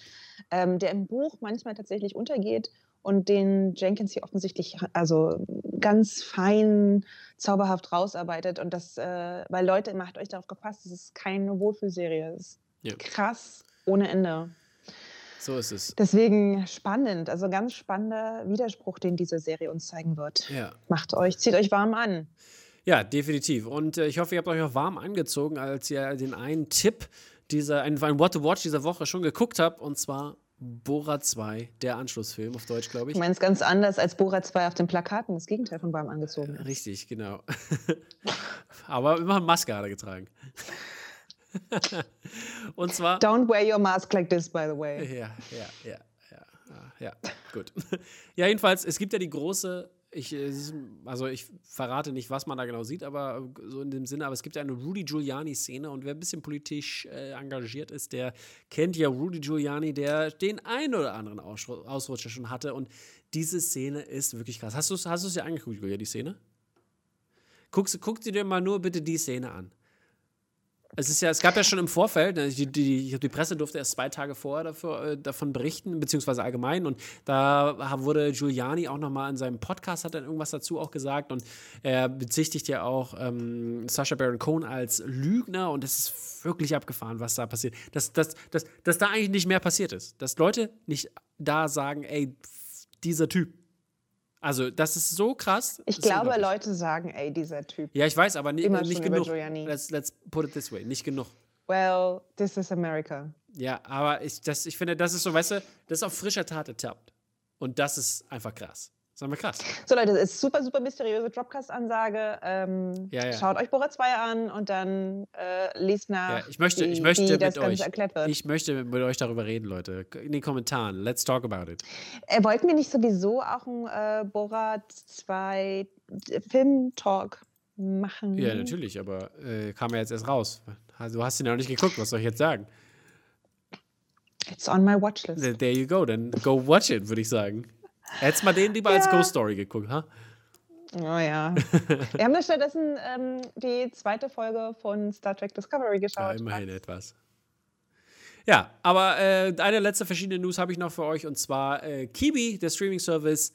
[SPEAKER 1] Ähm, der im Buch manchmal tatsächlich untergeht und den Jenkins hier offensichtlich also ganz fein, zauberhaft rausarbeitet. Und das, äh, weil Leute, macht euch darauf gefasst, es ist keine Wohlfühlserie. Es ist
[SPEAKER 2] Ja.
[SPEAKER 1] krass ohne Ende.
[SPEAKER 2] So ist es.
[SPEAKER 1] Deswegen spannend, also ganz spannender Widerspruch, den diese Serie uns zeigen wird.
[SPEAKER 2] Ja.
[SPEAKER 1] Macht euch, zieht euch warm an.
[SPEAKER 2] Ja, definitiv. Und äh, ich hoffe, ihr habt euch auch warm angezogen, als ihr den einen Tipp dieser, ein, ein What to Watch dieser Woche schon geguckt habt, und zwar Bora 2, der Anschlussfilm auf Deutsch, glaube ich.
[SPEAKER 1] Ich meine es ganz anders als Bora 2 auf den Plakaten, das Gegenteil von warm angezogen ist.
[SPEAKER 2] Richtig, genau. Aber immerhin Maske hat er getragen. und zwar.
[SPEAKER 1] Don't wear your mask like this, by the way.
[SPEAKER 2] Ja, ja, ja, ja, ja, gut. Ja, jedenfalls, es gibt ja die große, ich, äh, also ich verrate nicht, was man da genau sieht, aber so in dem Sinne, aber es gibt ja eine Rudy Giuliani-Szene und wer ein bisschen politisch äh, engagiert ist, der kennt ja Rudy Giuliani, der den einen oder anderen Ausru- Ausrutscher schon hatte und diese Szene ist wirklich krass. Hast du es hast du's dir angeguckt, Julia, die Szene? Guckst, guck dir mal nur bitte die Szene an. Es ist ja, es gab ja schon im Vorfeld, ne, die, die, die Presse durfte erst zwei Tage vorher dafür, äh, davon berichten, beziehungsweise allgemein. Und da wurde Giuliani auch nochmal in seinem Podcast, hat dann irgendwas dazu auch gesagt. Und er bezichtigt ja auch ähm, Sacha Baron Cohen als Lügner. Und es ist wirklich abgefahren, was da passiert. Dass, dass, dass, dass da eigentlich nicht mehr passiert ist. Dass Leute nicht da sagen, ey, dieser Typ. Also, das ist so krass.
[SPEAKER 1] Ich glaube. Leute sagen, ey, dieser Typ.
[SPEAKER 2] Ja, ich weiß, aber ni
[SPEAKER 1] Immer
[SPEAKER 2] nicht genug. Let's, let's put it this way. Nicht genug.
[SPEAKER 1] Well, this is America.
[SPEAKER 2] Ja, aber ich, das, ich finde, das ist so, weißt du, das ist auf frischer Tat ertappt. Und das ist einfach krass. Das ist einfach krass.
[SPEAKER 1] So, Leute, das ist super, super mysteriöse Dropcast-Ansage. Ähm,
[SPEAKER 2] Ja, ja.
[SPEAKER 1] Schaut euch Bora 2 an und dann äh, liest nach,
[SPEAKER 2] Ja, ich möchte,
[SPEAKER 1] wie,
[SPEAKER 2] ich möchte
[SPEAKER 1] wie das
[SPEAKER 2] mit
[SPEAKER 1] Ganze
[SPEAKER 2] euch,
[SPEAKER 1] erklärt wird.
[SPEAKER 2] ich möchte mit euch darüber reden, Leute. In den Kommentaren. Let's talk about it.
[SPEAKER 1] Äh, wollten wir nicht sowieso auch einen äh, Borat 2 Film-Talk machen?
[SPEAKER 2] Ja, natürlich, aber äh, kam ja jetzt erst raus. Also, du hast ihn ja noch nicht geguckt, was soll ich jetzt sagen?
[SPEAKER 1] It's on my watchlist.
[SPEAKER 2] There there you go, dann go watch it, würde ich sagen. Hättest mal den lieber als
[SPEAKER 1] Ja.
[SPEAKER 2] Ghost Story geguckt, ha?
[SPEAKER 1] Oh ja. wir haben da stattdessen ähm, die zweite Folge von Star Trek Discovery
[SPEAKER 2] Ja,
[SPEAKER 1] geschaut.
[SPEAKER 2] immerhin etwas. Ja, aber äh, eine letzte verschiedene News habe ich noch für euch und zwar äh, Kibi, der Streaming-Service,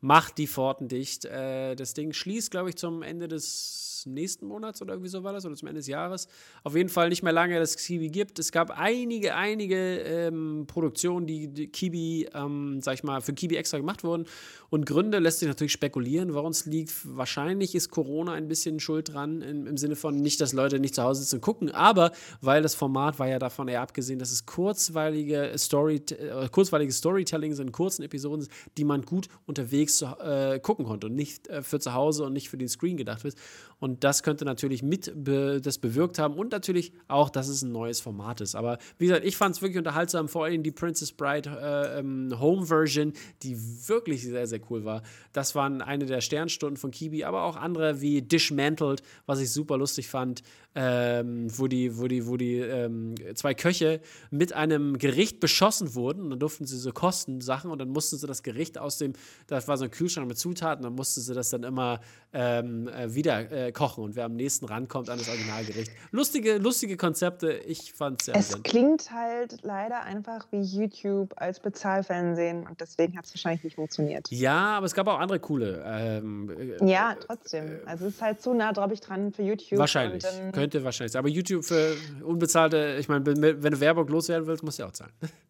[SPEAKER 2] macht die Pforten dicht. Äh, das Ding schließt, glaube ich, zum Ende des nächsten Monats oder irgendwie so war das oder zum Ende des Jahres. Auf jeden Fall nicht mehr lange, dass es Kibi gibt. Es gab einige, einige ähm, Produktionen, die, die Kibi, ähm, sag ich mal, für Kibi extra gemacht wurden. Und Gründe lässt sich natürlich spekulieren, woran es liegt. Wahrscheinlich ist Corona ein bisschen schuld dran, im, im Sinne von nicht, dass Leute nicht zu Hause sitzen und gucken, aber weil das Format war ja davon eher abgesehen, dass es kurzweilige, Story, äh, kurzweilige Storytelling sind, kurzen Episoden, die man gut unterwegs äh, gucken konnte und nicht äh, für zu Hause und nicht für den Screen gedacht ist. Und das könnte natürlich mit be das bewirkt haben und natürlich auch, dass es ein neues Format ist. Aber wie gesagt, ich fand es wirklich unterhaltsam, vor allem die Princess Bride äh, ähm, Home Version, die wirklich sehr, sehr cool war. Das waren eine der Sternstunden von Kibi, aber auch andere wie Dismantled, was ich super lustig fand, ähm, wo die, wo die, wo die ähm, zwei Köche mit einem Gericht beschossen wurden und dann durften sie so kosten Sachen und dann mussten sie das Gericht aus dem, das war so ein Kühlschrank mit Zutaten, dann mussten sie das dann immer ähm, äh, wieder äh, kochen und wer am nächsten rankommt an das Originalgericht. Lustige, lustige Konzepte, ich fand es sehr
[SPEAKER 1] Es klingt halt leider einfach wie YouTube als Bezahlfernsehen und deswegen hat es wahrscheinlich nicht funktioniert.
[SPEAKER 2] Ja, aber es gab auch andere coole. Ähm, äh,
[SPEAKER 1] Ja, trotzdem. Also es ist halt zu nah, glaube ich, dran für YouTube.
[SPEAKER 2] Wahrscheinlich. Könnte wahrscheinlich sein. Aber YouTube für unbezahlte, ich meine, wenn wenn du Werbung loswerden willst, musst du ja auch zahlen.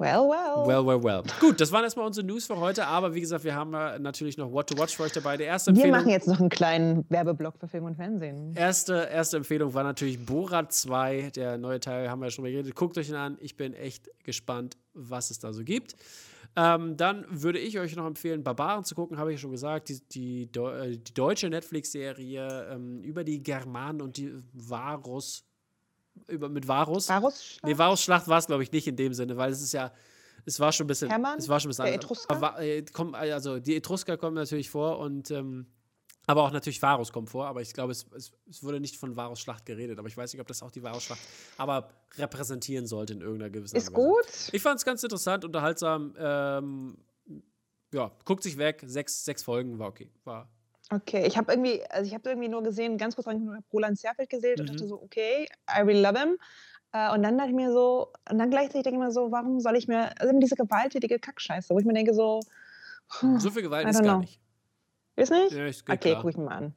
[SPEAKER 1] well, well.
[SPEAKER 2] Well, well, well. Gut, das waren erstmal unsere News für heute. Aber wie gesagt, wir haben natürlich noch What to Watch für euch dabei. Die erste
[SPEAKER 1] Wir
[SPEAKER 2] Empfehlung,
[SPEAKER 1] machen jetzt noch einen kleinen Werbeblock für Film und Fernsehen.
[SPEAKER 2] erste, erste Empfehlung war natürlich Borat 2. Der neue Teil haben wir ja schon mal geredet. Guckt euch ihn an. Ich bin echt gespannt, was es da so gibt. Ähm, dann würde ich euch noch empfehlen, Barbaren zu gucken, habe ich schon gesagt. Die, die, äh, die deutsche Netflix-Serie ähm, über die Germanen und die Varus. Über, mit Varus.
[SPEAKER 1] Varus?
[SPEAKER 2] Nee, Varus Schlacht war es, glaube ich, nicht in dem Sinne, weil es ist ja, es war schon ein bisschen,
[SPEAKER 1] Hermann?
[SPEAKER 2] es war schon ein bisschen
[SPEAKER 1] Der
[SPEAKER 2] anders.
[SPEAKER 1] Etrusker?
[SPEAKER 2] Aber, äh, kommen, also die Etrusker kommen natürlich vor und ähm, aber auch natürlich Varus kommt vor, aber ich glaube, es, es, es wurde nicht von Varus Schlacht geredet, aber ich weiß nicht, ob das auch die Varus Schlacht aber repräsentieren sollte in irgendeiner gewissen
[SPEAKER 1] Ist
[SPEAKER 2] Weise.
[SPEAKER 1] gut.
[SPEAKER 2] Ich fand es ganz interessant, unterhaltsam. Ähm, ja, guckt sich weg. Sechs, sechs Folgen war okay. War
[SPEAKER 1] Okay, ich habe irgendwie, also ich habe irgendwie nur gesehen, ganz kurz rein, hab Roland Zerfeld gesehen und
[SPEAKER 2] Mhm.
[SPEAKER 1] dachte so, okay, I really love him. Äh, und dann dachte ich mir so, und dann gleichzeitig denke ich mir so, warum soll ich mir, also diese gewalttätige Kackscheiße, wo ich mir denke so, hm,
[SPEAKER 2] so viel Gewalt ist gar
[SPEAKER 1] know.
[SPEAKER 2] nicht.
[SPEAKER 1] ist nicht?
[SPEAKER 2] Ja, ist
[SPEAKER 1] okay, gucke ich mir mal an.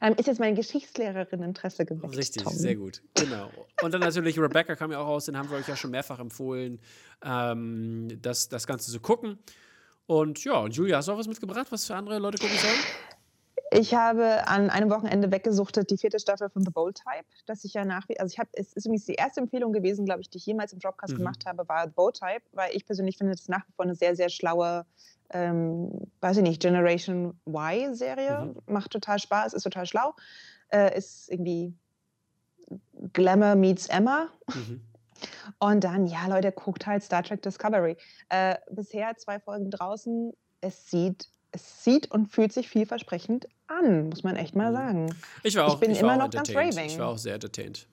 [SPEAKER 1] Ähm, ist jetzt meine Geschichtslehrerin Interesse geweckt.
[SPEAKER 2] Richtig,
[SPEAKER 1] Tom.
[SPEAKER 2] sehr gut. Genau. Und dann natürlich Rebecca kam ja auch raus, den haben wir euch ja schon mehrfach empfohlen, ähm, das, das Ganze zu gucken. Und ja, und Julia, hast du auch was mitgebracht, was für andere Leute gucken sollen?
[SPEAKER 1] Ich habe an einem Wochenende weggesuchtet die vierte Staffel von The Bold Type, das ich ja nach wie, also ich habe, es ist übrigens die erste Empfehlung gewesen, glaube ich, die ich jemals im Dropcast
[SPEAKER 2] Mhm.
[SPEAKER 1] gemacht habe, war The Bold Type, weil ich persönlich finde, das nach wie vor eine sehr, sehr schlaue, ähm, weiß ich nicht, Generation Y-Serie. Macht total Spaß, ist total schlau. Äh, ist irgendwie Glamour meets Emma.
[SPEAKER 2] Mhm.
[SPEAKER 1] Und dann, ja, Leute, guckt halt Star Trek Discovery. Äh, bisher zwei Folgen draußen. Es sieht, es sieht und fühlt sich vielversprechend an, muss man echt mal
[SPEAKER 2] Mhm.
[SPEAKER 1] sagen.
[SPEAKER 2] Ich war
[SPEAKER 1] Ich
[SPEAKER 2] auch,
[SPEAKER 1] bin
[SPEAKER 2] ich
[SPEAKER 1] immer noch ganz raving.
[SPEAKER 2] Ich war auch sehr entertained.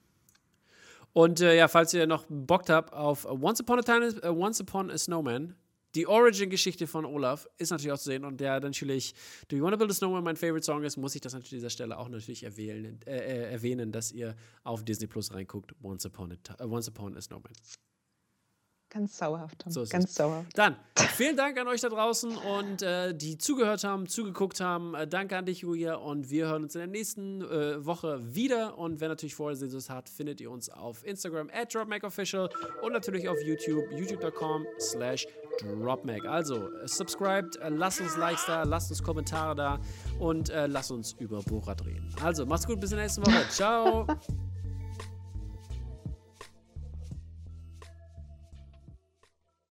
[SPEAKER 2] Und äh, ja, falls ihr noch Bock habt auf Once Upon a Time, äh, Once Upon a Snowman, die Origin-Geschichte von Olaf ist natürlich auch zu sehen und der natürlich Do You Wanna Build a Snowman mein Favorite Song ist, muss ich das natürlich an dieser Stelle auch natürlich erwähnen, äh, äh, erwähnen, dass ihr auf Disney Plus reinguckt, Once Upon a, äh, Once Upon a Snowman.
[SPEAKER 1] Ganz sauerhaft.
[SPEAKER 2] So ist
[SPEAKER 1] ganz
[SPEAKER 2] es.
[SPEAKER 1] sauerhaft.
[SPEAKER 2] Dann, vielen Dank an euch da draußen und äh, die zugehört haben, zugeguckt haben. Äh, danke an dich, Julia. Und wir hören uns in der nächsten äh, Woche wieder. Und wer natürlich vorher Sehnsucht hat, findet ihr uns auf Instagram at DropMacOfficial und natürlich auf YouTube, youtube.com slash DropMac. Also, äh, subscribt, äh, lasst uns Likes da, lasst uns Kommentare da und äh, lasst uns über Borat reden. Also, macht's gut, bis zur nächsten Woche. Ciao.